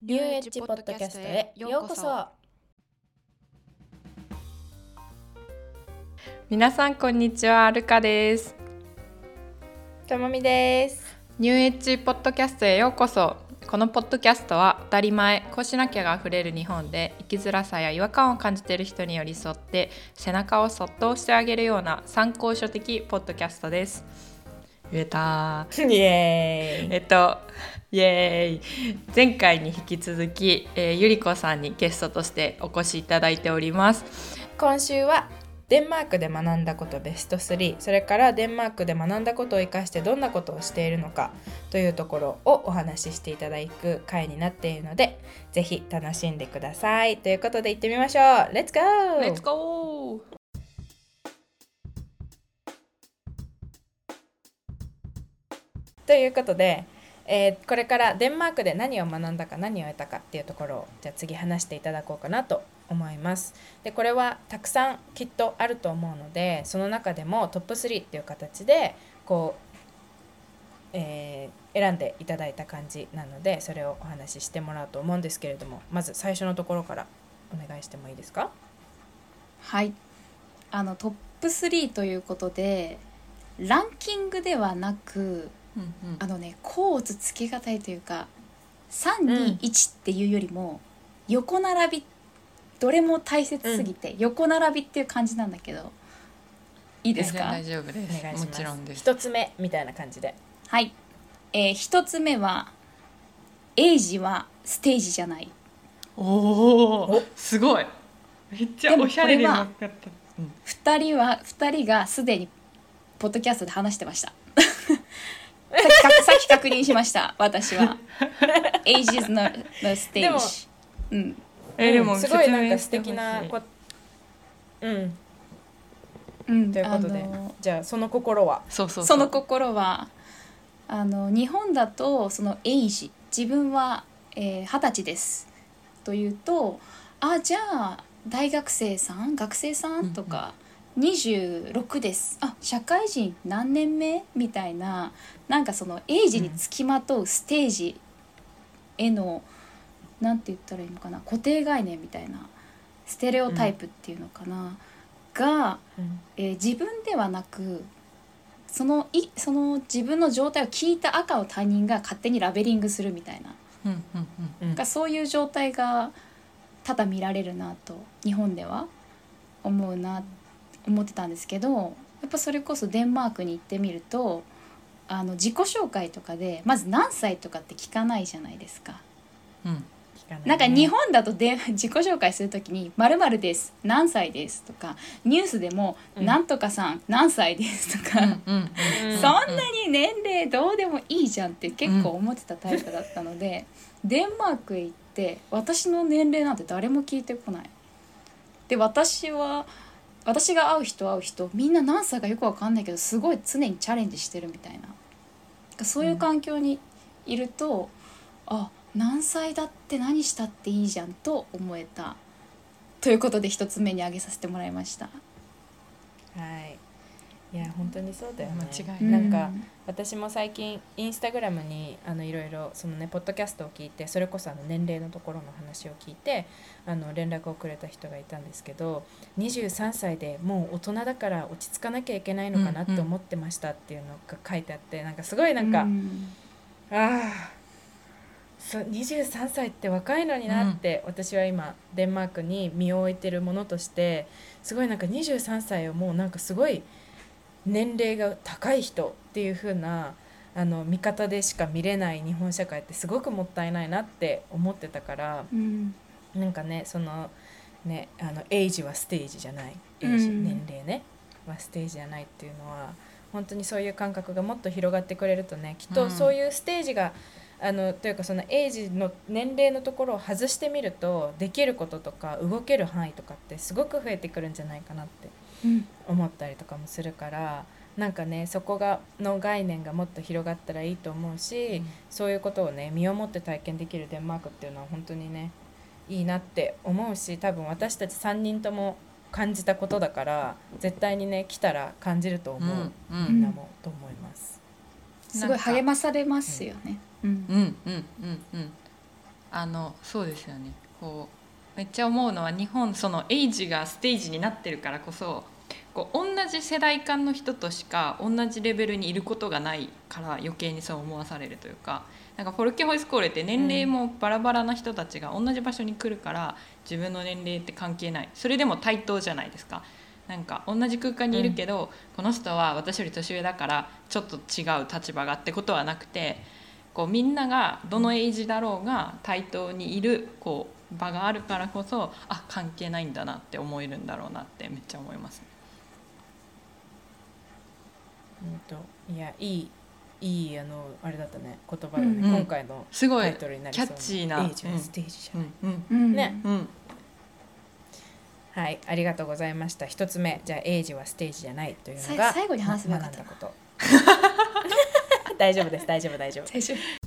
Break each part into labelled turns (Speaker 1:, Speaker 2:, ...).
Speaker 1: ニューエッジポッドキャストへようこそ。
Speaker 2: 皆さんこんにちはルカです。
Speaker 1: ともみです。
Speaker 2: ニューエッジポッドキャストへようこそ。このポッドキャストは当たり前こうしなきゃがあふれる日本で生きづらさや違和感を感じている人に寄り添って背中をそっと押してあげるような参考書的ポッドキャストです。言えた
Speaker 1: イエーイ。
Speaker 2: えっとイエーイ前回に引き続き、えーゆりこさんにゲストとしてお越しいただいております。
Speaker 1: 今週はデンマークで学んだことベスト3それからデンマークで学んだことを生かしてどんなことをしているのかというところをお話ししていただく回になっているのでぜひ楽しんでください。ということで行ってみましょう。レッツゴー
Speaker 2: レッツゴー
Speaker 1: ということで、えーこれからデンマークで何を学んだか何を得たかっていうところをじゃあ次話していただこうかなと思います。でこれはたくさんきっとあると思うのでその中でもトップ3っていう形でこう、えー選んでいただいた感じなのでそれをお話ししてもらうと思うんですけれどもまず最初のところからお願いしてもいいですか？
Speaker 3: はいあのトップ3ということでランキングではなく
Speaker 2: うんうん。
Speaker 3: あのね甲乙つけがたいというか321っていうよりも横並びどれも大切すぎて横並びっていう感じなんだけどいいですか？
Speaker 2: 大丈夫です。
Speaker 1: お願いします。
Speaker 2: もちろんです。
Speaker 1: 一つ目みたいな感じで。
Speaker 3: はい、えー、一つ目はエイジはステージじゃない。
Speaker 2: おお。すごい。めっちゃおしゃれに
Speaker 3: これは
Speaker 2: 分かった、うん。
Speaker 3: 二人は二人がすでにポッドキャストで話してましたさっきかさっき確認しました。私は。Ages no, no
Speaker 1: でも
Speaker 3: stage うん。
Speaker 2: えでも
Speaker 1: うんすごいなんか素敵なこうん。
Speaker 3: うん
Speaker 1: ということで、じゃあその心は？
Speaker 2: そうそう
Speaker 3: その心はあの日本だとそのエイジ自分はえー二十、歳です。というとあじゃあ大学生さん学生さんとか、26です。あ社会人何年目？みたいななんかそのエイジにつきまとうステージへの、なんて言ったらいいのかな固定概念みたいなステレオタイプっていうのかな、が
Speaker 1: うん。
Speaker 3: えー自分ではなくそのいその自分の状態を聞いた赤を他人が勝手にラベリングするみたいな
Speaker 2: うんうんうん
Speaker 3: そういう状態が多々見られるなと日本では思うな思ってたんですけどやっぱそれこそデンマークに行ってみるとあの自己紹介とかでまず何歳とかって聞かないじゃないですか。
Speaker 2: うん
Speaker 1: 聞かないね。
Speaker 3: なんか日本だとで 自己紹介するときに「まるです何歳です」とかニュースでも「
Speaker 1: うん。
Speaker 3: なんとかさん何歳です」とか、
Speaker 2: うんうん
Speaker 1: うん
Speaker 3: そんなに年齢どうでもいいじゃんって結構思ってたタイプだったので、デンマークへ行って私の年齢なんて誰も聞いてこない。で私は私が会う人会う人みんな何歳かよくわかんないけどすごい常にチャレンジしてるみたいなそういう環境にいると、あ何歳だって何したっていいじゃんと思えたということで一つ目に挙げさせてもらいました。
Speaker 1: はいいや本当にそうだよ。ね。
Speaker 2: 間違い
Speaker 1: なん。か
Speaker 3: うん
Speaker 1: 私も最近インスタグラムにあのいろいろそのねポッドキャストを聞いてそれこそあの年齢のところの話を聞いてあの連絡をくれた人がいたんですけど23歳でもう大人だから落ち着かなきゃいけないのかなって思ってましたっていうのが書いてあってなんかすごいなんか、
Speaker 3: うん。
Speaker 1: ああそう23歳って若いのになって、私は今デンマークに身を置いてるものとしてすごいなんか23歳をもうなんかすごい年齢が高い人っていう風なあの見方でしか見れない日本社会ってすごくもったいないなって思ってたから
Speaker 3: うん。
Speaker 1: なんかねそのねあのエイジはステージじゃない。エイジ、
Speaker 3: うん
Speaker 1: 年齢ねはステージじゃないっていうのは本当にそういう感覚がもっと広がってくれるとねきっ
Speaker 2: うん。
Speaker 1: とそういうステージが、あのというかそのエイジの年齢のところを外してみるとできることとか動ける範囲とかってすごく増えてくるんじゃないかなって
Speaker 3: うん
Speaker 1: 思ったりとかもするからなんかねそこがの概念がもっと広がったらいいと思うし、そういうことをね身をもって体験できるデンマークっていうのは本当にねいいなって思うし多分私たち3人とも感じたことだから絶対にね来たら感じると思う、
Speaker 2: うんうん。
Speaker 1: みんなもと思います。
Speaker 3: すごい励まされますよね。うん。
Speaker 2: うん。うん。うん。うん。あのそうですよね。こうめっちゃ思うのは日本そのエイジがステージになってるからこそこう同じ世代間の人としか同じレベルにいることがないから余計にそう思わされるというかなんかフォルケホイスコールって年齢もバラバラな人たちが同じ場所に来るから自分の年齢って関係ないそれでも対等じゃないですか。なんか同じ空間にいるけど、うん、この人は私より年上だからちょっと違う立場がってことはなくてこうみんながどのエイジだろうが対等にいるこう場があるからこそあ関係ないんだなって思えるんだろうなってめっちゃ思います、
Speaker 1: うんといやいいいいあのあれだったね言葉だね、うんうん、今回のタイトルになりそう
Speaker 2: キャッチーな。
Speaker 1: エイジはステージじゃない、うん。うん、ね、うん。はいありがとうございました。一つ目じゃあエイジはステージじゃないというのが
Speaker 3: 最後に話すべかった
Speaker 1: こと。大丈夫です大丈夫大丈夫。大丈夫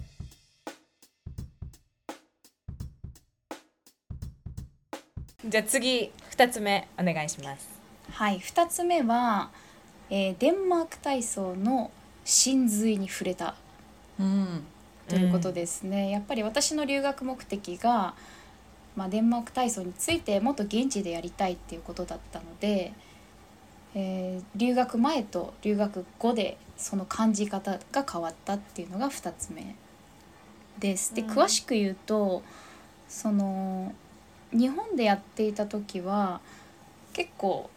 Speaker 1: じゃあ次二つ目お願いします。
Speaker 3: はい二つ目は、えー、デンマーク体操の真髄に触れた、うん、ということですね、うん、やっぱり私の留学目的がまあ、デンマーク体操についてもっと現地でやりたいっていうことだったので、えー、留学前と留学後でその感じ方が変わったっていうのが2つ目です。で詳しく言うとその日本でやっていた時は結構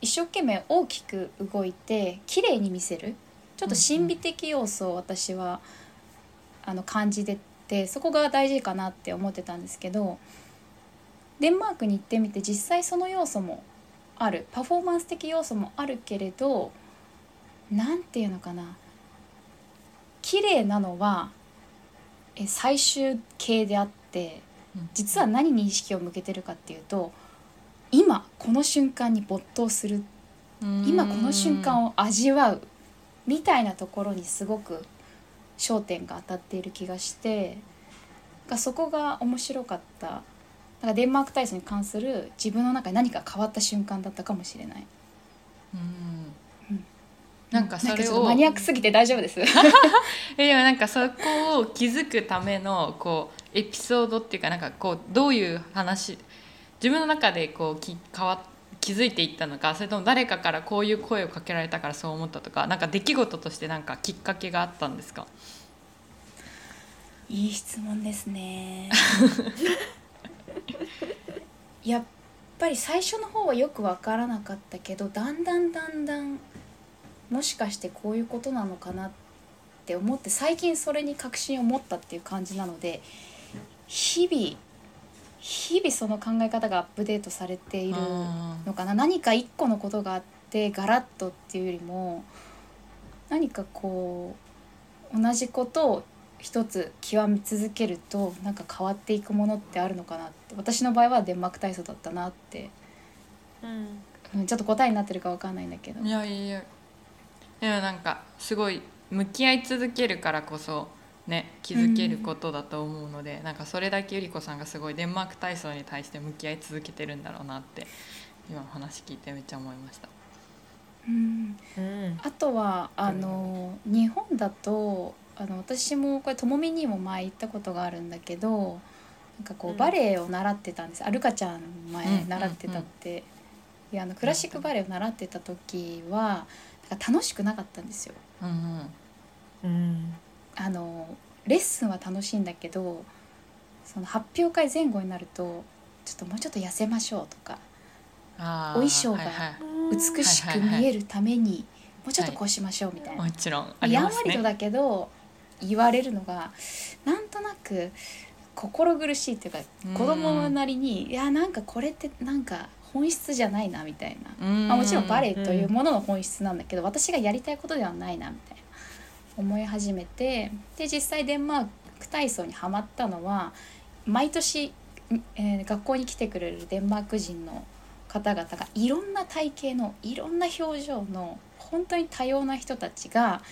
Speaker 3: 一生懸命大きく動いて綺麗に見せるちょっと神秘的要素を私はあの感じててそこが大事かなって思ってたんですけどデンマークに行ってみて実際その要素もあるパフォーマンス的要素もあるけれど何て言うのかな綺麗なのはえ最終形であって実は何に意識を向けてるかっていうと今この瞬間に没頭する。今この瞬間を味わう。みたいなところにすごく焦点が当たっている気がしてそこが面白かった。だからデンマーク体操に関する自分の中で何か変わった瞬間だったかもしれない。
Speaker 2: うん、なんかそれを
Speaker 3: マニアックすぎて大丈夫です。
Speaker 2: でもなんかそこを気づくためのこうエピソードっていうかなんかこうどういう話自分の中でこうき変わ気づいていったのかそれとも誰かからこういう声をかけられたからそう思ったとかなんか出来事としてなんかきっかけがあったんですか？
Speaker 3: いい質問ですね。やっぱり最初の方はよく分からなかったけどだんだんだんだんもしかしてこういうことなのかなって思って最近それに確信を持ったっていう感じなので日々日々その考え方がアップデートされているのかな。何か一個のことがあってガラッとっていうよりも何かこう同じことを一つ極め続けるとなんか変わっていくものってあるのかなって。私の場合はデンマーク体操だったなって、うん、ちょっと答えになってるか分かんないんだけど。
Speaker 2: いやいやでもなんかすごい向き合い続けるからこそね気づけることだと思うので、うん、なんかそれだけゆり子さんがすごいデンマーク体操に対して向き合い続けてるんだろうなって今話聞いてめっちゃ思いました。
Speaker 3: うん、うん、あとはあの日本だとあの私もこれともみにも前行ったことがあるんだけどなんかこうバレエを習ってたんです、うん、アルカちゃん前習ってたって、いやあのクラシックバレエを習ってた時は楽しくなかったんですよ。うん。うん、あのレッスンは楽しいんだけどその発表会前後になるとちょっともうちょっと痩せましょうとかお衣装が美しく見えるためにもうちょっとこうしましょうみたいな。
Speaker 2: もちろん
Speaker 3: やんわりとだけど言われるのがなんとなく心苦しいっていうか子供なりに、いやなんかこれってなんか本質じゃないなみたいな、まあ、もちろんバレエというものの本質なんだけど、私がやりたいことではないなみたいな思い始めてで実際デンマーク体操にはまったのは毎年、えー、学校に来てくれるデンマーク人の方々がいろんな体型のいろんな表情の本当に多様な人たちが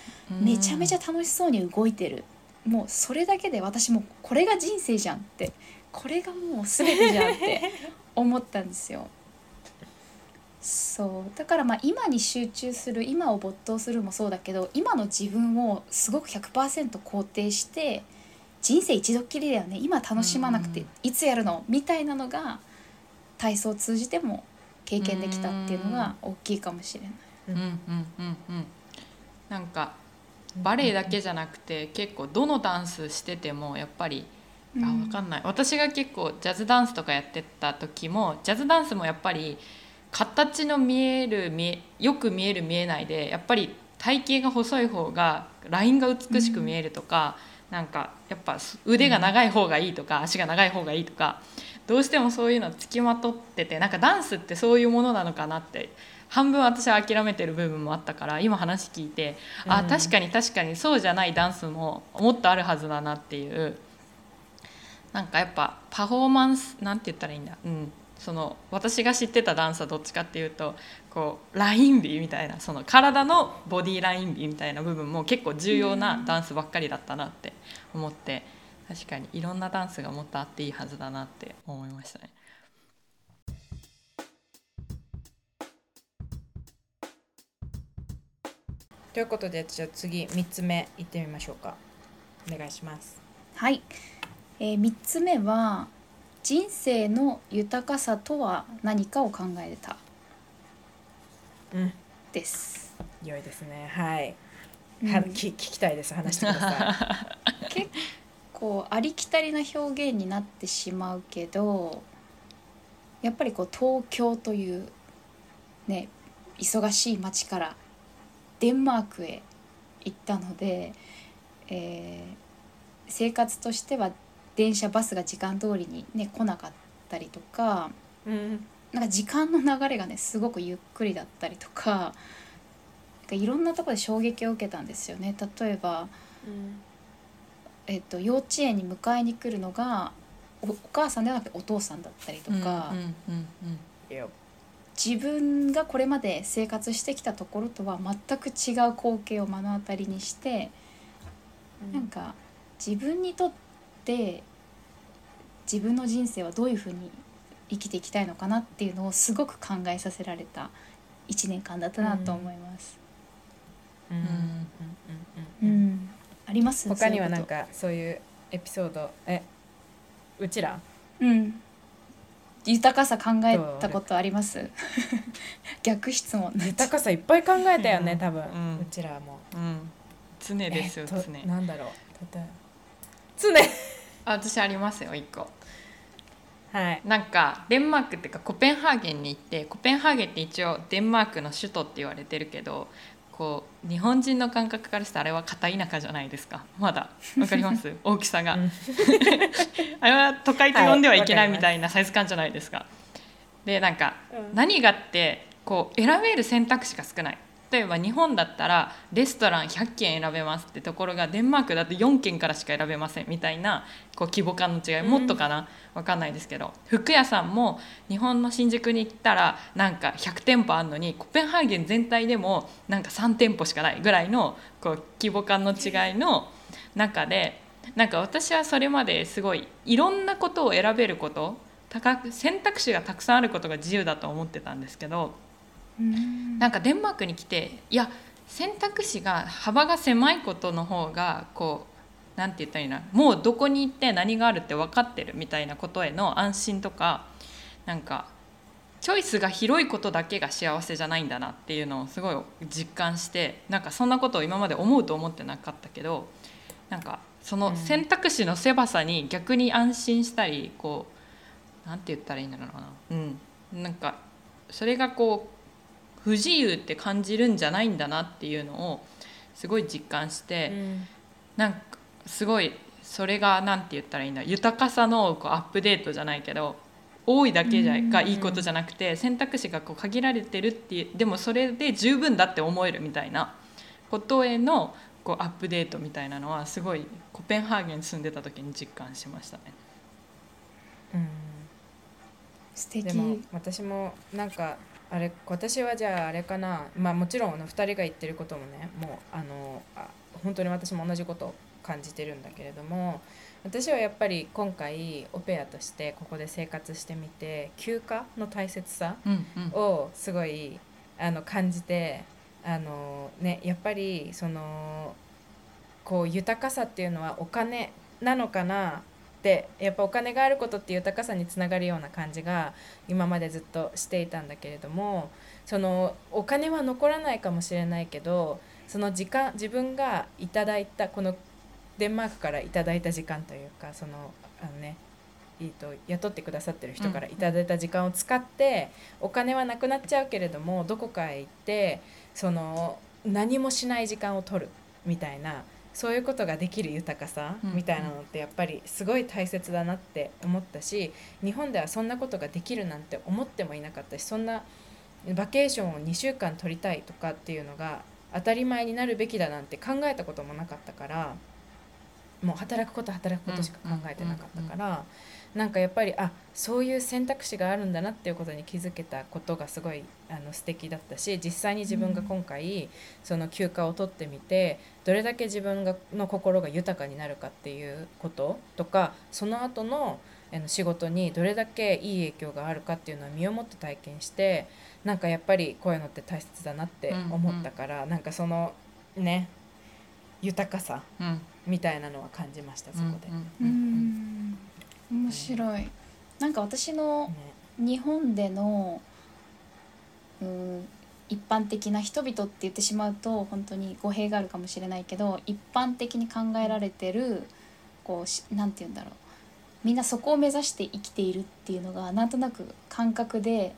Speaker 3: めちゃめちゃ楽しそうに動いてる、うもうそれだけで私もこれが人生じゃんってこれがもう全てじゃんって思ったんですよ。そうだからまあ今に集中する今を没頭するもそうだけど今の自分をすごく100%肯定して人生一度っきりだよね。今楽しまなくて
Speaker 2: うん
Speaker 3: いつやるの？みたいなのが体操を通じても経験できたっていうのが大きいかもしれない。
Speaker 2: うんうんうんうん。なんかバレエだけじゃなくて結構どのダンスしててもやっぱりあ
Speaker 3: うん。
Speaker 2: 分かんない。私が結構ジャズダンスとかやってた時もジャズダンスもやっぱり形の見える見えよく見える見えないでやっぱり体型が細い方がラインが美しく見えるとか、なんかやっぱ腕が長い方がいいとか、足が長い方がいいとかどうしてもそういうのつきまとっててなんかダンスってそういうものなのかなって半分私は諦めてる部分もあったから今話聞いて、あ
Speaker 1: うん。
Speaker 2: 確かに確かにそうじゃないダンスももっとあるはずだなっていう。なんかやっぱパフォーマンスなんて言ったらいいんだ、うん、その私が知ってたダンスはどっちかっていうとこうライン美みたいなその体のボディライン美みたいな部分も結構重要なダンスばっかりだったなって思って確かにいろんなダンスがもっとあっていいはずだなって思いましたね。
Speaker 1: ということでじゃあ次3つ目いってみましょうか。お願いします。
Speaker 3: はい、えー、3つ目は人生の豊かさとは何かを考えた
Speaker 1: うん。
Speaker 3: です。
Speaker 1: 良いですね。はい、
Speaker 3: うん。
Speaker 1: はき聞きたいです。話してくださ
Speaker 3: 結構ありきたりな表現になってしまうけどやっぱりこう東京というね忙しい街からデンマークへ行ったので、えー生活としては電車バスが時間通りにね来なかったりとか
Speaker 1: い、うん、
Speaker 3: なんか時間の流れがねすごくゆっくりだったりとかなんかいろんなところで衝撃を受けたんですよね。例えばえっと、幼稚園に迎えに来るのがおお母さんではなくてお父さんだったりとか、自分がこれまで生活してきたところとは全く違う光景を目の当たりにして、なんか自分にとって自分の人生はどういうふうに生きていきたいのかなっていうのをすごく考えさせられた1年間だったなと思います。
Speaker 1: うんうん
Speaker 2: うん
Speaker 3: うん
Speaker 1: うん
Speaker 3: あります？
Speaker 1: 他にはなんかそういうエピソード？え？うちら？
Speaker 3: うん。豊かさ考えたことあります？逆質問
Speaker 1: 豊かさいっぱい考えたよね、
Speaker 2: うん。
Speaker 1: 多分、
Speaker 2: う
Speaker 1: うんちらも。
Speaker 2: うん。常ですよ常
Speaker 1: えっとなんだろう？常
Speaker 2: あ私ありますよ一個。
Speaker 1: はい。
Speaker 2: なんかデンマークっていうかコペンハーゲンに行ってコペンハーゲンって一応デンマークの首都って言われてるけどこう日本人の感覚からしたらあれは片田舎じゃないですか。まだ。わかります？大きさが、
Speaker 1: うん。
Speaker 2: あれは都会と呼んではいけない
Speaker 1: はい
Speaker 2: みたいなサイズ感じゃないですか。でなんか
Speaker 1: うん。
Speaker 2: 何がってこう選べる選択肢が少ない例えば日本だったらレストラン100軒選べますってところがデンマークだと4軒からしか選べませんみたいなこう規模感の違い。もっとかな、わかんないですけど。服屋さんも日本の新宿に行ったらなんか100店舗あるのにコペンハーゲン全体でもなんか3店舗しかないぐらいのこう規模感の違いの中でなんか私はそれまですごいいろんなことを選べること選択肢がたくさんあることが自由だと思ってたんですけど
Speaker 3: うん
Speaker 2: なんかデンマークに来ていや選択肢が幅が狭いことの方がこうなんて言ったらいいなもうどこに行って何があるって分かってるみたいなことへの安心とかなんかチョイスが広いことだけが幸せじゃないんだなっていうのをすごい実感してなんかそんなことを今まで思うと思ってなかったけどなんかその選択肢の狭さに逆に安心したりこうなんて言ったらいいんだろうな。うん。なんかそれがこう不自由って感じるんじゃないんだなっていうのをすごい実感して、なんかすごいそれがなんて言ったらいいんだ豊かさのこうアップデートじゃないけど多いだけじゃがいいことじゃなくて選択肢がこう限られてるっていうでもそれで十分だって思えるみたいなことへのこうアップデートみたいなのはすごいコペンハーゲンに住んでた時に実感しましたね。
Speaker 1: うん。
Speaker 3: 素敵。
Speaker 1: でも私もなんかあれ私はじゃああれかな。まあもちろんあの2人が言ってることもねもうあのあ本当に私も同じことを感じてるんだけれども私はやっぱり今回オペアとしてここで生活してみて休暇の大切さをすごいあの感じてあの、ね、やっぱりそのこう豊かさっていうのはお金なのかなっやっぱお金があることって豊かさにつながるような感じが今までずっとしていたんだけれどもそのお金は残らないかもしれないけどその時間自分がいただいたこのデンマークからいただいた時間というかそのあのねいいと雇ってくださってる人からいただいた時間を使って、お金はなくなっちゃうけれどもどこかへ行ってその何もしない時間を取るみたいなそういうことができる豊かさ
Speaker 2: うん。
Speaker 1: みたいなのってやっぱりすごい大切だなって思ったし日本ではそんなことができるなんて思ってもいなかったしそんなバケーションを2週間取りたいとかっていうのが当たり前になるべきだなんて考えたこともなかったからもう働くこと働くことしか考えてなかったから、なんかやっぱりあそういう選択肢があるんだなっていうことに気づけたことがすごいあの素敵だったし実際に自分が今回、その休暇を取ってみてどれだけ自分がの心が豊かになるかっていうこととかその後のあの仕事にどれだけいい影響があるかっていうのは身をもって体験してなんかやっぱりこういうのって大切だなって思ったから、なんかそのね豊かさ
Speaker 2: うん。
Speaker 1: みたいなのは感じましたそこで。
Speaker 3: う
Speaker 2: うんうん
Speaker 3: ん面白い。なんか私の
Speaker 1: ね。
Speaker 3: 日本でのうん一般的な人々って言ってしまうと本当に語弊があるかもしれないけど一般的に考えられてるこうしなんて言うんだろう。みんなそこを目指して生きているっていうのがなんとなく感覚で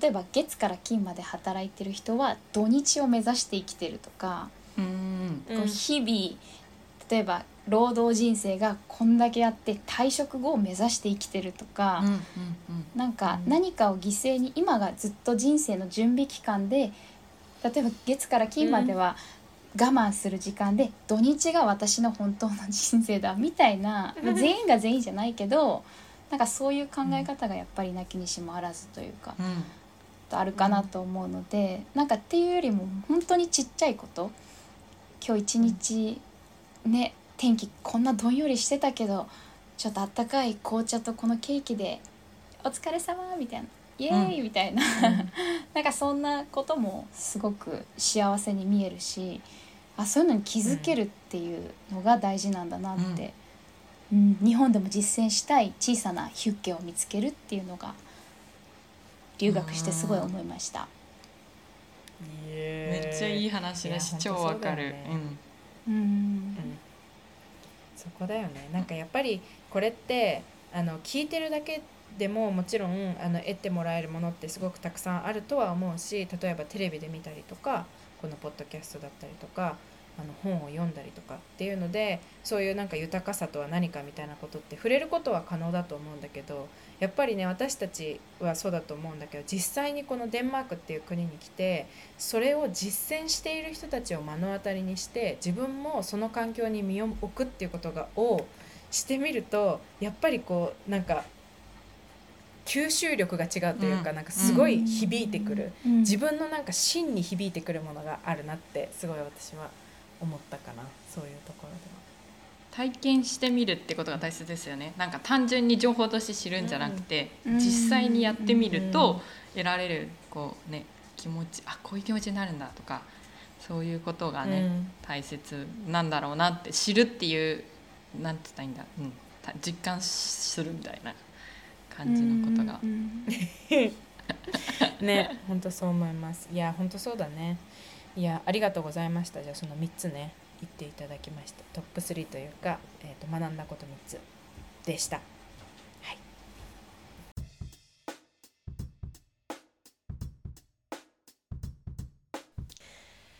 Speaker 3: 例えば月から金まで働いてる人は土日を目指して生きてるとか、
Speaker 2: うん。
Speaker 1: うん
Speaker 3: こう日々例えば労働人生がこんだけあって退職後を目指して生きてるとか。
Speaker 2: うんうん
Speaker 3: なんか
Speaker 1: うん。
Speaker 3: 何かを犠牲に今がずっと人生の準備期間で例えば月から金までは我慢する時間で、土日が私の本当の人生だみたいな、まあ全員が全員じゃないけどなんかそういう考え方がやっぱりなきにしもあらずというか、
Speaker 2: うん。
Speaker 3: あるかなと思うので、なんかっていうよりも本当にちっちゃいこと。今日一日ね天気こんなどんよりしてたけどちょっとあったかい紅茶とこのケーキで「お疲れ様みたいな「イエーイ!」みたいな、なんかそんなこともすごく幸せに見えるしあそういうのに気づけるっていうのが大事なんだなって、うん。日本でも実践したい小さなヒュッケを見つけるっていうのが留学してすごい思いました。
Speaker 2: めっちゃいい話だし超わかる。
Speaker 1: ね
Speaker 3: うん。
Speaker 1: うんそこだよね。なんかやっぱりこれってあの聞いてるだけでももちろんあの得てもらえるものってすごくたくさんあるとは思うし例えばテレビで見たりとかこのポッドキャストだったりとかあの本を読んだりとかっていうのでそういうなんか豊かさとは何かみたいなことって触れることは可能だと思うんだけどやっぱりね私たちはそうだと思うんだけど実際にこのデンマークっていう国に来てそれを実践している人たちを目の当たりにして自分もその環境に身を置くっていうことがをしてみるとやっぱりこうなんか吸収力が違うというか、
Speaker 2: うん。
Speaker 1: なんかすごい響いてくる、
Speaker 3: うん。
Speaker 1: 自分のなんか芯に響いてくるものがあるなってすごい私は思ったかな。そういうところで
Speaker 2: 体験してみるってことが大切ですよね。なんか単純に情報として知るんじゃなくて、
Speaker 3: うん。
Speaker 2: 実際にやってみる
Speaker 1: うん
Speaker 2: と得られるこうね気持ちあこういう気持ちになるんだとかそういうことが
Speaker 1: は
Speaker 2: ね、
Speaker 1: うん。
Speaker 2: 大切なんだろうなって知るっていうなんて言ったらいいんだ、うん、た実感するみたいな感じのことが。
Speaker 3: う。ん
Speaker 1: ね本当そう思います。いや本当そうだね。いやありがとうございました。じゃあその3つね言っていただきました。トップ3というか、えー、と学んだこと3つでした。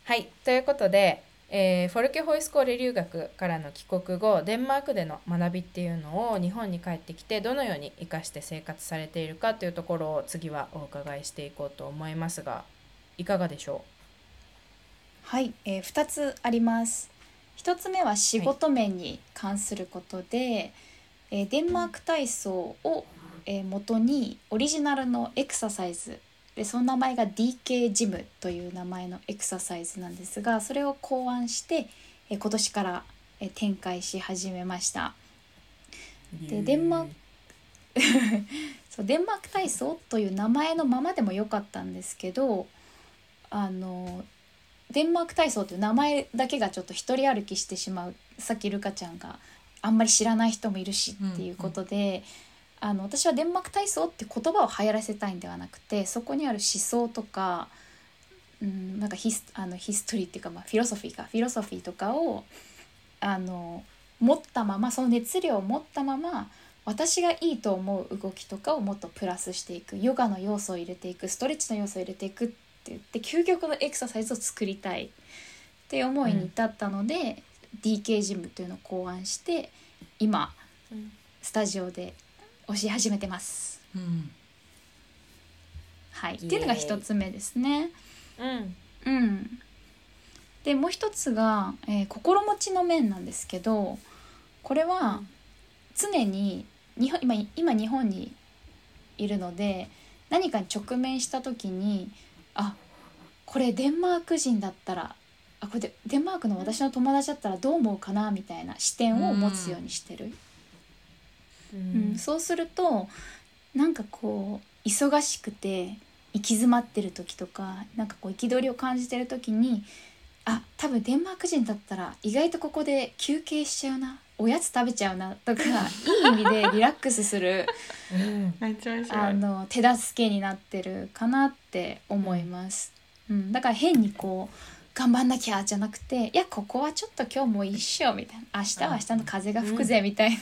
Speaker 1: はい。ということで、えーフォルケホイスコーレ留学からの帰国後デンマークでの学びっていうのを日本に帰ってきてどのように生かして生活されているかというところを次はお伺いしていこうと思いますがいかがでしょう？
Speaker 3: はい、えー、2つあります。1つ目は仕事面に関することで、えーデンマーク体操を、えー元にオリジナルのエクササイズ。でその名前が DK ジムという名前のエクササイズなんですがそれを考案して、えー今年から、えー展開し始めました。
Speaker 1: う
Speaker 3: でデンマーク そうデンマーク体操という名前のままでもよかったんですけどあのデンマーク体操という名前だけがちょっと一人歩きしてしまうさっきルカちゃんがあんまり知らない人もいるしっていうことで、あの私はデンマーク体操って言葉を流行らせたいんではなくてそこにある思想とか、うん、なんかヒスあのヒストリーっていうか、まあ、フィロソフィーか。フィロソフィーとかをあの持ったままその熱量を持ったまま私がいいと思う動きとかをもっとプラスしていく。ヨガの要素を入れていく。ストレッチの要素を入れていくって言って究極のエクササイズを作りたいっていう思いに至ったので、DK ジムというのを考案して今
Speaker 1: うん
Speaker 3: スタジオで教え始めてます。
Speaker 2: うん
Speaker 3: はい、っていうのが一つ目ですね。
Speaker 1: うん
Speaker 3: うん、でもう一つが、えー心持ちの面なんですけどこれは常に日本今今日本にいるので何かに直面した時にあこれデンマーク人だったらあこれでデンマークの私の友達だったらどう思うかなみたいな視点を持つようにしてる。
Speaker 1: う
Speaker 3: うんん、そうするとなんかこう忙しくて行き詰まってる時とかなんかこう憤りを感じてる時にあ多分デンマーク人だったら意外とここで休憩しちゃうなおやつ食べちゃうなとかいい意味でリラックスする
Speaker 1: うん。
Speaker 3: あの手助けになってるかなって思います。うん、だから変にこう頑張んなきゃじゃなくていやここはちょっと今日もいいっしょみたいな。明日は明日の風が吹くぜみたいな、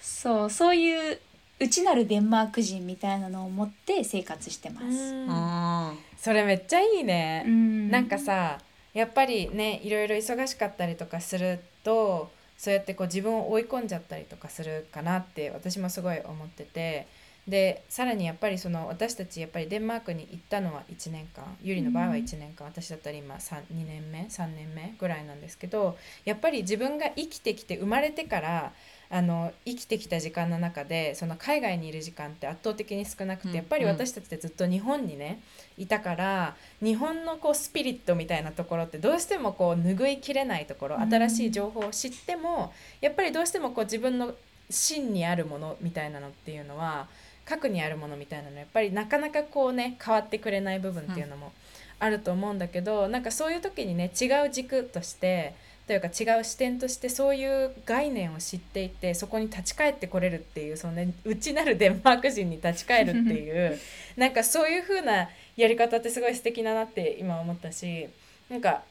Speaker 3: そうそういう内なるデンマーク人みたいなのを持って生活してます。
Speaker 1: うん。
Speaker 2: あ
Speaker 1: それめっちゃいいね、
Speaker 3: うん。
Speaker 1: なんかさやっぱりねいろいろ忙しかったりとかするとそうやってこう自分を追い込んじゃったりとかするかなって私もすごい思ってて。でさらにやっぱりその私たちやっぱりデンマークに行ったのは1年間。ゆりの場合は1年間、私だったら今3 2年目3年目ぐらいなんですけどやっぱり自分が生きてきて生まれてからあの生きてきた時間の中でその海外にいる時間って圧倒的に少なくて、
Speaker 2: うん。
Speaker 1: やっぱり私たちってずっと日本にねいたから日本のこうスピリットみたいなところってどうしてもこう拭いきれないところ
Speaker 3: うん。
Speaker 1: 新しい情報を知ってもやっぱりどうしてもこう自分の真にあるものみたいなのっていうのは核にあるものみたいなのやっぱりなかなかこうね変わってくれない部分っていうのもあると思うんだけど、なんかそういう時にね違う軸としてというか違う視点としてそういう概念を知っていてそこに立ち返ってこれるっていうその、ね、内なるデンマーク人に立ち返るっていうなんかそういう風なやり方ってすごい素敵だなって今思ったしなんか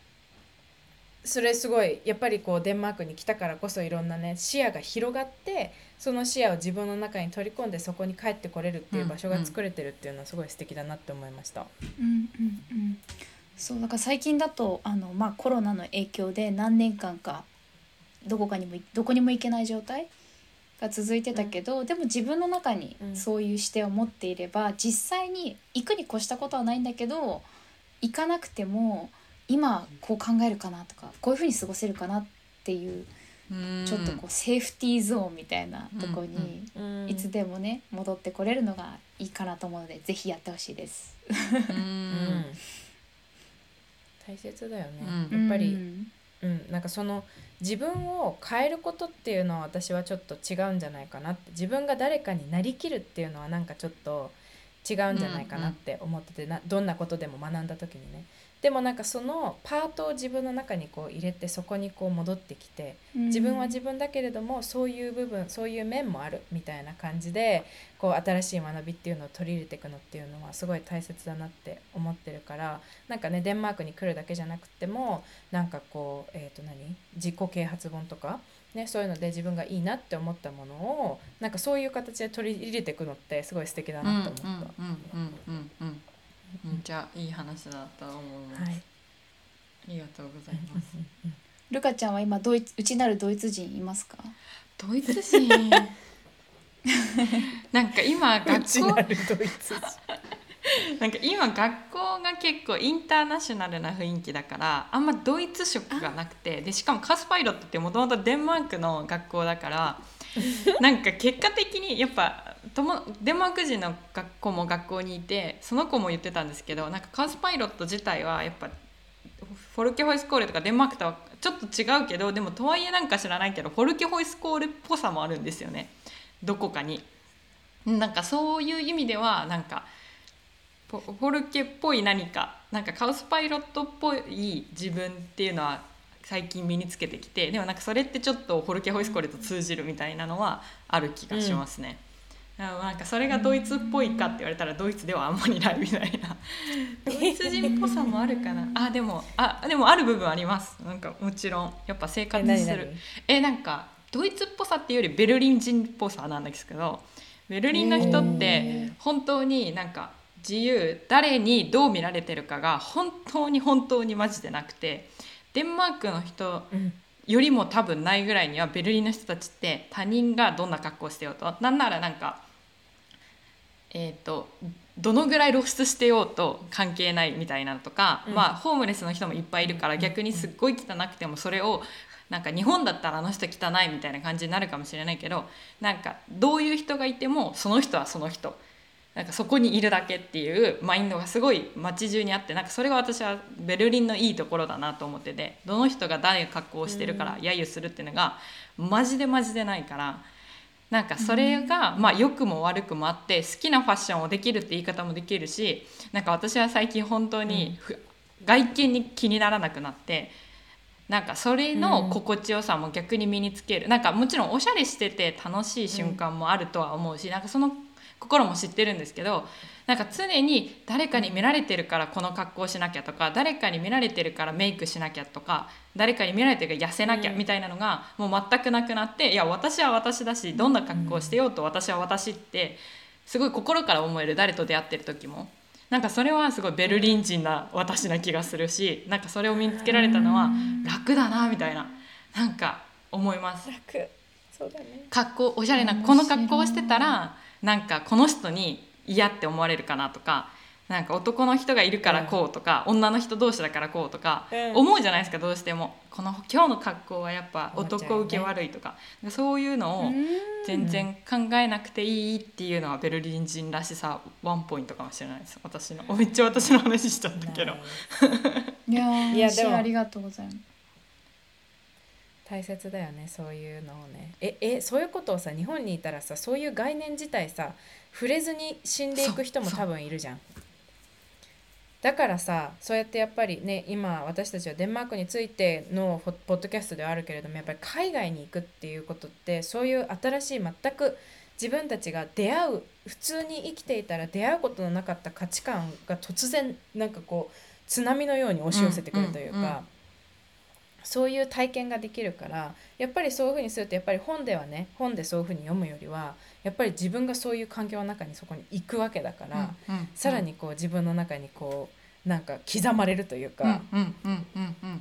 Speaker 1: それすごいやっぱりこうデンマークに来たからこそいろんなね視野が広がってその視野を自分の中に取り込んでそこに帰ってこれるっていう場所が作れてるっていうのはすごい素敵だなって思いました。
Speaker 3: うんうんうんそうだから最近だとあの、まあ、コロナの影響で何年間かどこかにもどこにも行けない状態が続いてたけど、でも自分の中に
Speaker 1: うん。
Speaker 3: そういう視点を持っていれば、実際に行くに越したことはないんだけど行かなくても今こう考えるかなとかこういうふうに過ごせるかなっていう、
Speaker 2: ー
Speaker 3: ちょっとこうセーフティーゾーンみたいなところに、
Speaker 1: うん
Speaker 3: いつでもね戻ってこれるのがいいかなと思うのでぜひやってほしいです。
Speaker 2: う
Speaker 1: うんん 大切だよね、
Speaker 2: うん。
Speaker 1: やっぱり、
Speaker 3: うん。
Speaker 1: うん、なんかその自分を変えることっていうのは私はちょっと違うんじゃないかなって。自分が誰かになりきるっていうのはなんかちょっと違うんじゃないかなって思ってて、などんなことでも学んだ時にねでもなんかそのパートを自分の中にこう入れてそこにこう戻ってきて自分は自分だけれどもそういう部分そういう面もあるみたいな感じでこう新しい学びっていうのを取り入れていくのっていうのはすごい大切だなって思ってるからなんかねデンマークに来るだけじゃなくてもなんかこうえっ、と何？自己啓発本とか、ね、そういうので自分がいいなって思ったものをなんかそういう形で取り入れていくのってすごい素敵だなって思った。
Speaker 2: めっちゃいい話だと思います、
Speaker 1: はい、
Speaker 2: ありがとうございます。
Speaker 3: ルカちゃんは今ドイツ内なるドイツ人いますか？
Speaker 2: ドイツ人？なんか今学校？
Speaker 1: な
Speaker 2: んか今学校が結構インターナショナルな雰囲気だからあんまドイツ色がなくてでしかもカスパイロットってもともとデンマークの学校だからなんか結果的にやっぱともデンマーク人の学校も学校にいてその子も言ってたんですけどなんかカスパイロット自体はやっぱフォルケホイスコーレとかデンマークとはちょっと違うけどでもとはいえなんか知らないけどフォルケホイスコーレっぽさもあるんですよねどこかに。なんかそういう意味ではなんかフォルケっぽい何かなんかカウスパイロットっぽい自分っていうのは最近身につけてきてでもなんかそれってちょっとホルケホイスコレと通じるみたいなのはある気がしますね。うん、なんかそれがドイツっぽいかって言われたらドイツではあんまりないみたいな。ドイツ人っぽさもあるかな。あでもあでもある部分あります。なんかもちろん。やっぱ生活する。えなんかドイツっぽさっていうよりベルリン人っぽさなんですけどベルリンの人って本当になんか自由誰にどう見られてるかが本当に本当にマジでなくてデンマークの人よりも多分ないぐらいにはベルリンの人たちって他人がどんな格好してようと。なんならなんかえっ、ー、とどのぐらい露出してようと関係ないみたいなのとか、うん、まあホームレスの人もいっぱいいるから逆にすっごい汚くてもそれをなんか日本だったらあの人汚いみたいな感じになるかもしれないけどなんかどういう人がいてもその人はその人なんかそこにいるだけっていうマインドがすごい街中にあってなんかそれが私はベルリンのいいところだなと思っててどの人が誰が格好をしてるから揶揄するっていうのがマジでマジでないからなんかそれがまあ良くも悪くもあって好きなファッションをできるって言い方もできるしなんか私は最近本当に外見に気にならなくなってなんかそれの心地よさも逆に身につける、なんかもちろんおしゃれしてて楽しい瞬間もあるとは思うし、なんかその心も知ってるんですけどなんか常に誰かに見られてるからこの格好しなきゃとか誰かに見られてるからメイクしなきゃとか誰かに見られてるから痩せなきゃみたいなのがもう全くなくなっていや私は私だしどんな格好してようと私は私ってすごい心から思える誰と出会ってる時も。なんかそれはすごいベルリン人な私な気がするしなんかそれを身につけられたのは楽だなみたいななんか思います。
Speaker 1: 楽。そうだね。
Speaker 2: 格好おしゃれなこの格好をしてたらなんかこの人に嫌って思われるかなとかなんか男の人がいるからこうとか、うん、女の人同士だからこうとか、うん、思うじゃないですかどうしても。この今日の格好はやっぱ男受け悪いとか、ね、そういうのを全然考えなくていいっていうのはベルリン人らしさワンポイントかもしれないです。私のめっちゃ私の話しちゃったけど。
Speaker 3: い。やいやでもありがとうございます
Speaker 1: 大切だよねそういうのをね。ええそういうことをさ日本にいたらさそういう概念自体さ触れずに死んでいく人も多分いるじゃん。だからさそうやってやっぱりね今私たちはデンマークについてのポッドキャストではあるけれどもやっぱり海外に行くっていうことってそういう新しい全く自分たちが出会う普通に生きていたら出会うことのなかった価値観が突然なんかこう津波のように押し寄せてくるというか、うんうんうんそういう体験ができるからやっぱりそういうふうにするとやっぱり本ではね本でそういうふうに読むよりはやっぱり自分がそういう環境の中にそこに行くわけだから、うんうん、さらにこう自分の中にこうなんか刻まれるというか、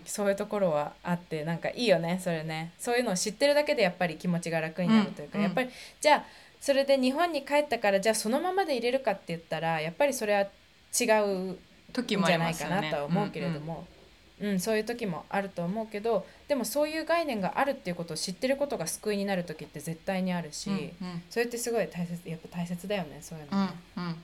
Speaker 1: そういうところはあってなんかいいよねそれね。そういうのを知ってるだけでやっぱり気持ちが楽になるというか、やっぱりじゃあそれで日本に帰ったからじゃあそのままで入れるかって言ったらやっぱりそれは違うんじゃないかなとは思うけれども。うん、そういう時もあると思うけどでもそういう概念があるっていうことを知ってることが救いになる時って絶対にあるし、うんうん、それってすごい大切やっぱ大切だよねそういうのね。うんうん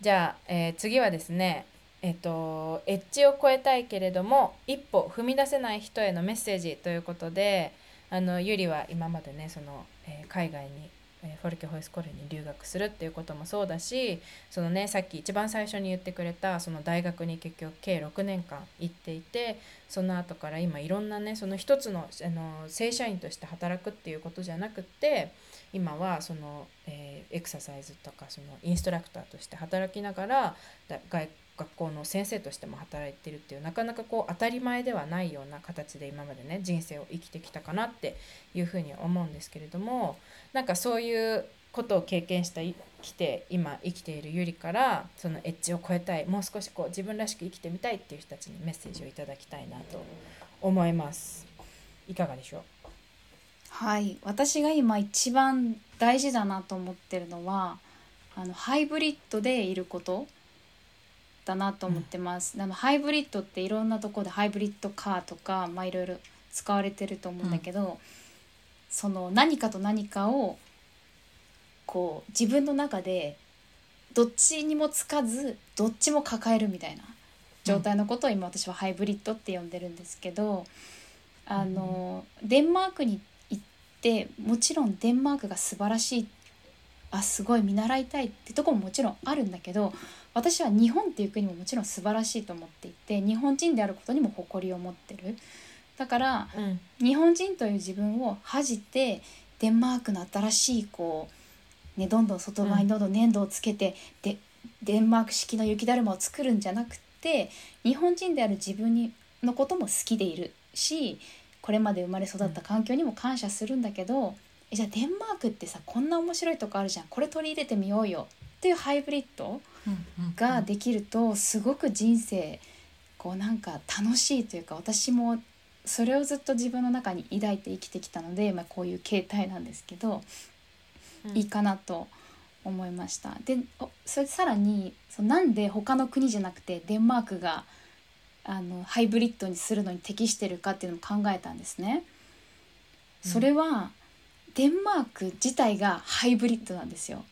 Speaker 1: じゃあ、えー、次はですねえっとエッジを超えたいけれども一歩踏み出せない人へのメッセージということであのゆりは今までねその、えー、海外にえフォルケホイスコレに留学するっていうこともそうだしそのねさっき一番最初に言ってくれたその大学に結局計6年間行っていてその後から今いろんなねその一つのあの正社員として働くっていうことじゃなくって今はその、えー、エクササイズとかそのインストラクターとして働きながら外学校の先生としても働いてるっていうなかなかこう当たり前ではないような形で今までね人生を生きてきたかなっていうふうに思うんですけれどもなんかそういうことを経験したきて今生きているゆりからそのエッジを超えたいもう少しこう自分らしく生きてみたいっていう人たちにメッセージをいただきたいなと思います。いかがでしょう？
Speaker 3: はい。私が今一番大事だなと思ってるのはあのハイブリッドでいること。だなと思ってます。うん、あのハイブリッドっていろんなとこでハイブリッドカーとかまあいろいろ使われてると思うんだけど、うん、その何かと何かをこう自分の中でどっちにもつかずどっちも抱えるみたいな状態のことを今私はハイブリッドって呼んでるんですけど、あのデンマークに行ってもちろんデンマークが素晴らしいあすごい見習いたいってとこももちろんあるんだけど私は日本っていう国ももちろん素晴らしいと思っていて日本人であることにも誇りを持ってる。だから
Speaker 1: うん
Speaker 3: 日本人という自分を恥じてデンマークの新しいこう、ね、どんどん外側にどんどん粘土をつけて、でデンマーク式の雪だるまを作るんじゃなくて日本人である自分にのことも好きでいるしこれまで生まれ育った環境にも感謝するんだけど、えじゃあデンマークってさこんな面白いとこあるじゃん。これ取り入れてみようよっていうハイブリッドができるとすごく人生こうなんか楽しいというか私もそれをずっと自分の中に抱いて生きてきたので、まあ、こういう形態なんですけど、いいかなと思いました。でおそれさらにそうなんで他の国じゃなくてデンマークがあのハイブリッドにするのに適してるかっていうのも考えたんですね。それは、デンマーク自体がハイブリッドなんですよ。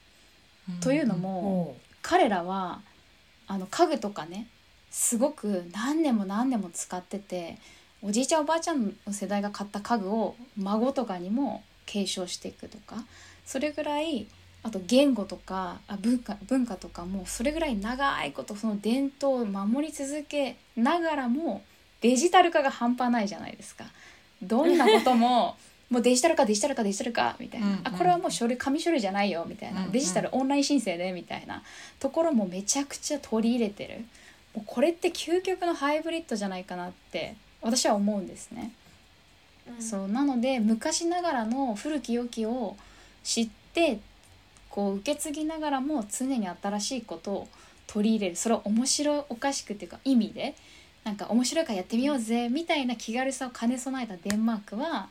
Speaker 3: というのも、
Speaker 1: お
Speaker 3: 彼らはあの家具とかねすごく何年も何年も使ってておじいちゃんおばあちゃんの世代が買った家具を孫とかにも継承していくとかそれぐらいあと言語とかあ文化文化とかもそれぐらい長いことその伝統を守り続けながらもデジタル化が半端ないじゃないですか。どんなことももうデジタル化デジタル化デジタル化みたいな、
Speaker 2: うんうん。
Speaker 3: あこれはもう書類紙書類じゃないよみたいな、
Speaker 2: うんうん。
Speaker 3: デジタルオンライン申請でみたいな。ところもめちゃくちゃ取り入れてる。もうこれって究極のハイブリッドじゃないかなって私は思うんですね。
Speaker 1: ー
Speaker 3: そう。なので昔ながらの古き良きを知ってこう受け継ぎながらも常に新しいことを取り入れる。それを面白おかしくっていうか意味で。なんか面白いからやってみようぜみたいな気軽さを兼ね備えたデンマークは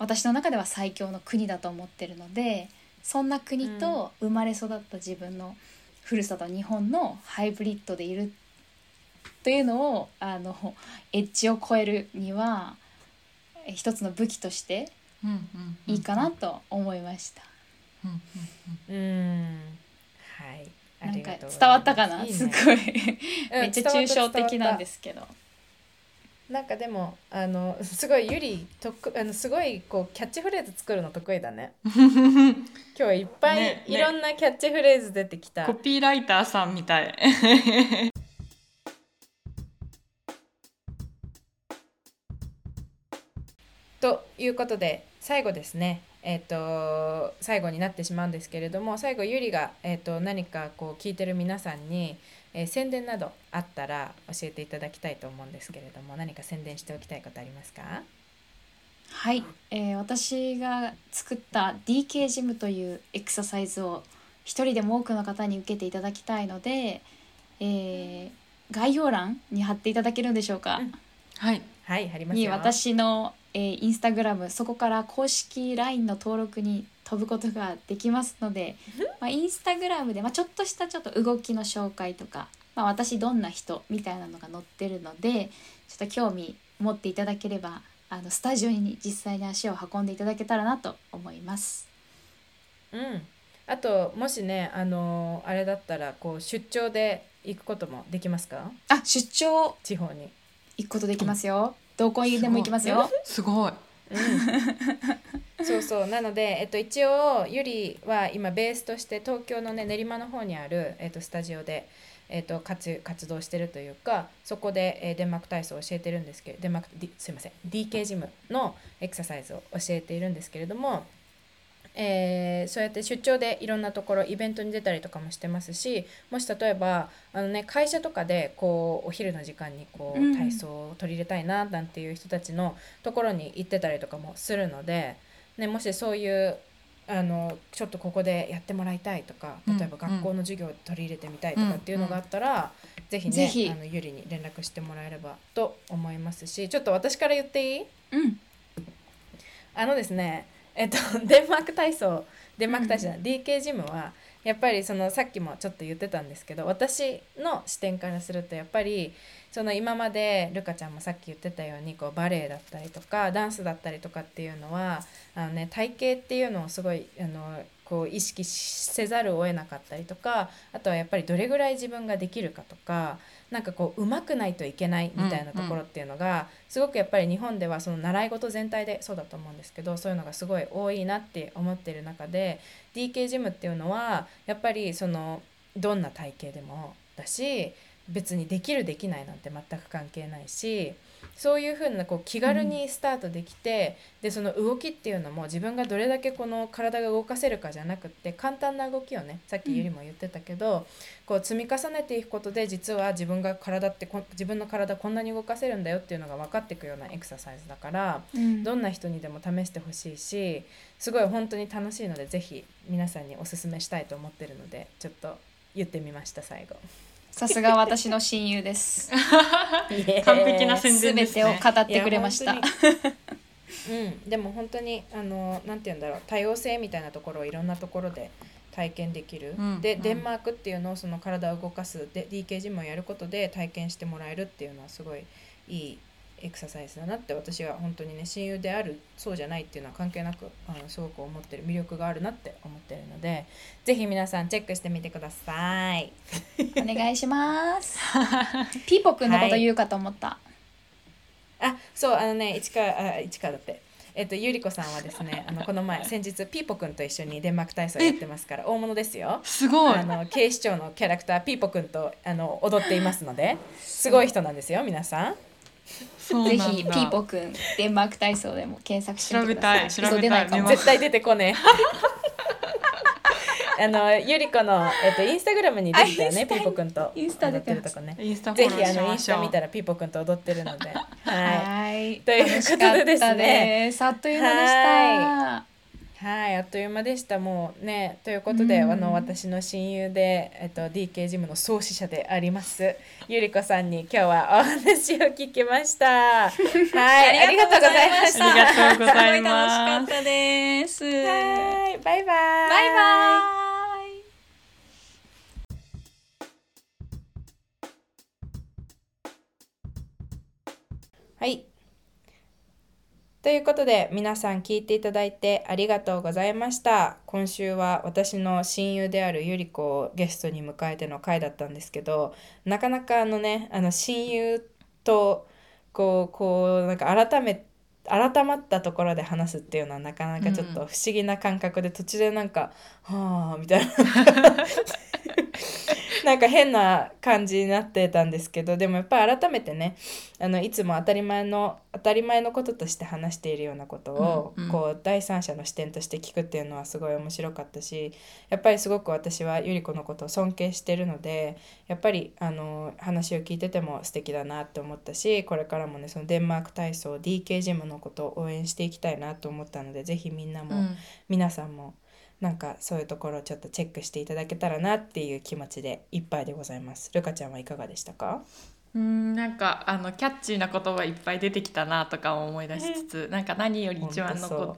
Speaker 3: 私の中では最強の国だと思ってるのでそんな国と生まれ育った自分のふるさと日本のハイブリッドでいるというのをあのエッジを超えるにはえ一つの武器としていいかなと思いました。
Speaker 1: うん
Speaker 3: 伝わったかな、すごい。
Speaker 1: うん
Speaker 3: めっちゃ抽象的なんですすけど。
Speaker 1: なんかでもあのすごいゆりとくあのすごいこうキャッチフレーズ作るの得意だね。今日いっぱい、
Speaker 2: ねね。
Speaker 1: いろんなキャッチフレーズ出てきた、
Speaker 2: コピーライターさんみたい。
Speaker 1: ということで最後ですね。えっ、と最後になってしまうんですけれども最後ゆりが、えー、と何かこう聞いてる皆さんに、えー宣伝などあったら教えていただきたいと思うんですけれども何か宣伝しておきたいことありますか？
Speaker 3: はい、えー私が作った DK ジムというエクササイズを一人でも多くの方に受けていただきたいので、えー概要欄に貼っていただけるんでしょうか、
Speaker 1: うん。
Speaker 2: はい。
Speaker 1: はい貼ります
Speaker 3: に
Speaker 1: よ
Speaker 3: 私の、えーインスタグラムそこから公式 LINE の登録に飛ぶことができますので、まあ、インスタグラムで、まあ、ちょっとしたちょっと動きの紹介とか、まあ、私どんな人みたいなのが載ってるのでちょっと興味持っていただければあのスタジオに実際に足を運んでいただけたらなと思います。
Speaker 1: うん、あともしねあのあれだったらこう出張で行くこともできますか？
Speaker 3: あ出張
Speaker 1: 地方に、
Speaker 3: 行くことできますよ。どこにでも行きますよ。
Speaker 2: すごい。
Speaker 1: うん、そうそうなので、えっと、一応ゆりは今ベースとして東京のね練馬の方にある、えっと、スタジオで、えっと、活活動してるというかそこで、えーデンマーク体操を教えてるんですけどデンマーク、D、すいません DK ジムのエクササイズを教えているんですけれども、えーそうやって出張でいろんなところイベントに出たりとかもしてますしもし例えばあの、ね、会社とかでこうお昼の時間にこ
Speaker 3: うん。
Speaker 1: う体操を取り入れたいななんていう人たちのところに行ってたりとかもするので、ね、もしそういうあのちょっとここでやってもらいたいとか
Speaker 2: うん
Speaker 1: 例えば学校の授業を取り入れてみたいとかっていうのがあったら、ぜひね
Speaker 3: ぜひ。
Speaker 1: あのゆりに連絡してもらえればと思いますしちょっと私から言っていい？
Speaker 3: うん。
Speaker 1: あのですねえっとデンマーク体操デンマーク体操ない、DK ジムはやっぱりそのさっきもちょっと言ってたんですけど私の視点からするとやっぱりその今までルカちゃんもさっき言ってたようにこうバレエだったりとかダンスだったりとかっていうのはあの、ね、体型っていうのをすごいあのこう意識せざるを得なかったりとかあとはやっぱりどれぐらい自分ができるかとかなんかこう上手くないといけないみたいなところっていうのが、すごくやっぱり日本ではその習い事全体でそうだと思うんですけどそういうのがすごい多いなって思ってる中で DK ジムっていうのはやっぱりそのどんな体型でもだし別にできるできないなんて全く関係ないしそういうふうなこう気軽にスタートできて、でその動きっていうのも自分がどれだけこの体が動かせるかじゃなくって簡単な動きをねさっきゆりも言ってたけど、こう積み重ねていくことで実は自分が体ってこ自分の体こんなに動かせるんだよっていうのが分かっていくようなエクササイズだから、
Speaker 3: うん。
Speaker 1: どんな人にでも試してほしいしすごい本当に楽しいのでぜひ皆さんにおすすめしたいと思ってるのでちょっと言ってみました最後。
Speaker 3: さすが私の親友です。
Speaker 2: 完璧な宣
Speaker 3: す
Speaker 2: 伝です
Speaker 3: べてを
Speaker 2: ね
Speaker 3: 語ってくれました。
Speaker 1: うん、でも本当にあのなんて言うんだろう。多様性みたいなところをいろんなところで体験できる、で、
Speaker 2: うん。うん。
Speaker 1: デンマークっていうのをその体を動かすで DK ジムをやることで体験してもらえるっていうのはすごいいいエクササイズだなって私は本当にね親友であるそうじゃないっていうのは関係なくあのすごく思ってる魅力があるなって思ってるのでぜひ皆さんチェックしてみてください。
Speaker 3: お願いします。ピーポくんのこと言うかと思った。
Speaker 1: あそうあのね市川あ市川だってえっとゆりこさんはですねあのこの前先日ピーポくんと一緒にデンマーク体操やってますから大物ですよ
Speaker 2: すごい
Speaker 1: あの警視庁のキャラクターピーポくんとあの踊っていますのですごい人なんですよ皆さん
Speaker 3: ぜひピーポくんデンマーク体操でも検索してみてください。
Speaker 2: 調べたい調べたい。
Speaker 1: 絶対出てこねえ。あのゆりこの、えっと、インスタグラムに出てたよねピーポくんと。
Speaker 3: インスタ
Speaker 1: 踊
Speaker 3: 出て
Speaker 1: るとこね
Speaker 2: インスタフ
Speaker 1: ぜ
Speaker 2: ォロー
Speaker 1: ひあのインスタ見たらピーポくんと踊ってるので。は
Speaker 3: はい。
Speaker 1: ということでですね。
Speaker 3: 楽しかったです。あっという間でした。
Speaker 1: はい、あっという間でした。もうね、ということで、
Speaker 3: うん
Speaker 1: あの私の親友で、えっと DK ジムの創始者でありますゆりこさんに今日はお話を聞きました。はい、ありがとうございました。
Speaker 2: ありがとうござい
Speaker 3: すごい
Speaker 2: ます
Speaker 3: 楽しかったです。
Speaker 1: はい、バイバイ。
Speaker 3: バイバイ。
Speaker 1: はい。ということで皆さん聞いていただいてありがとうございました。今週は私の親友であるゆり子をゲストに迎えての回だったんですけどなかなかあのねあの親友とこうこうなんか改め改まったところで話すっていうのはなかなかちょっと不思議な感覚で途中でなんか「はあ」みたいな なんか変な感じになってたんですけどでもやっぱり改めてねあのいつも当たり前の当たり前のこととして話しているようなことを、
Speaker 2: うんうん。
Speaker 1: こう第三者の視点として聞くっていうのはすごい面白かったしやっぱりすごく私はゆり子のことを尊敬してるのでやっぱりあの話を聞いてても素敵だなって思ったしこれからもねそのデンマーク体操 DK ジムのことを応援していきたいなと思ったのでぜひみんなも、
Speaker 2: うん。
Speaker 1: 皆さんもなんかそういうところをちょっとチェックしていただけたらなっていう気持ちでいっぱいでございます。ルカちゃんはいかがでしたか？
Speaker 2: うんなんかあのキャッチーな言葉いっぱい出てきたなとかも思い出しつつ、なんか何より一番残っ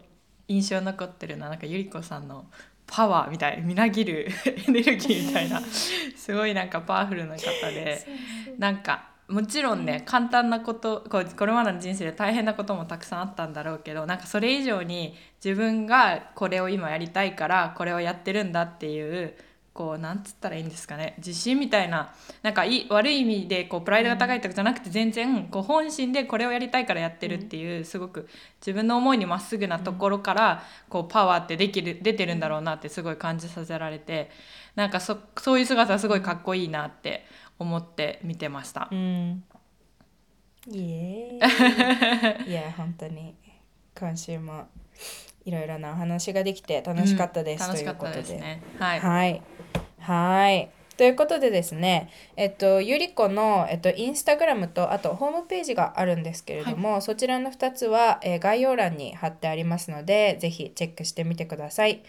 Speaker 2: 印象に残ってるのはなんかゆり子さんのパワーみたいみなぎる エネルギーみたいなすごいなんかパワフルな方で なんかもちろんね簡単なことこうこれまでの人生で大変なこともたくさんあったんだろうけどなんかそれ以上に自分がこれを今やりたいからこれをやってるんだっていうこうなんつったらいいんですかね自信みたいななんかいい悪い意味でこうプライドが高いとかじゃなくて全然こう本心でこれをやりたいからやってるっていうすごく自分の思いにまっすぐなところからこうパワーってできる出てるんだろうなってすごい感じさせられてなんかそそういう姿はすごいかっこいいなって思って見てました
Speaker 1: う。ん。イエーイ。いや本当に今週もいろいろなお話ができて楽しかったです、
Speaker 2: 楽しかっ
Speaker 1: ということで。
Speaker 2: たですね。はい。
Speaker 1: はい。はい。ということでですね、えっと、ゆりこの、えっと、インスタグラムとあとホームページがあるんですけれども、そちらの2つは、えー概要欄に貼ってありますのでぜひチェックしてみてください。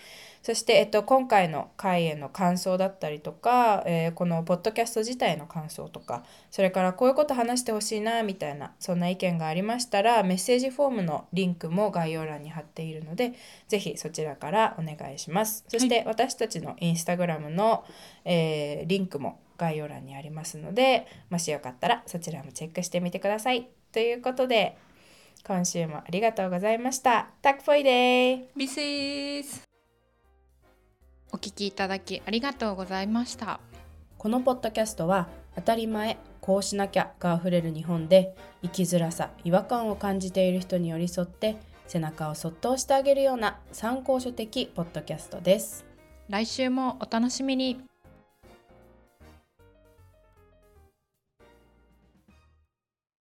Speaker 1: そして、えっと、今回の回への感想だったりとか、えーこのポッドキャスト自体の感想とかそれからこういうこと話してほしいなみたいなそんな意見がありましたらメッセージフォームのリンクも概要欄に貼っているのでぜひそちらからお願いします。そして私たちのインスタグラムの、えーリンクも概要欄にありますのでもしよかったらそちらもチェックしてみてください。ということで今週もありがとうございました。タクポイデー
Speaker 2: ビスお聞きいただきありがとうございました。
Speaker 1: このポッドキャストは当たり前こうしなきゃがあふれる日本で生きづらさ違和感を感じている人に寄り添って背中をそっと押してあげるような参考書的ポッドキャストです
Speaker 2: 来週もお楽しみに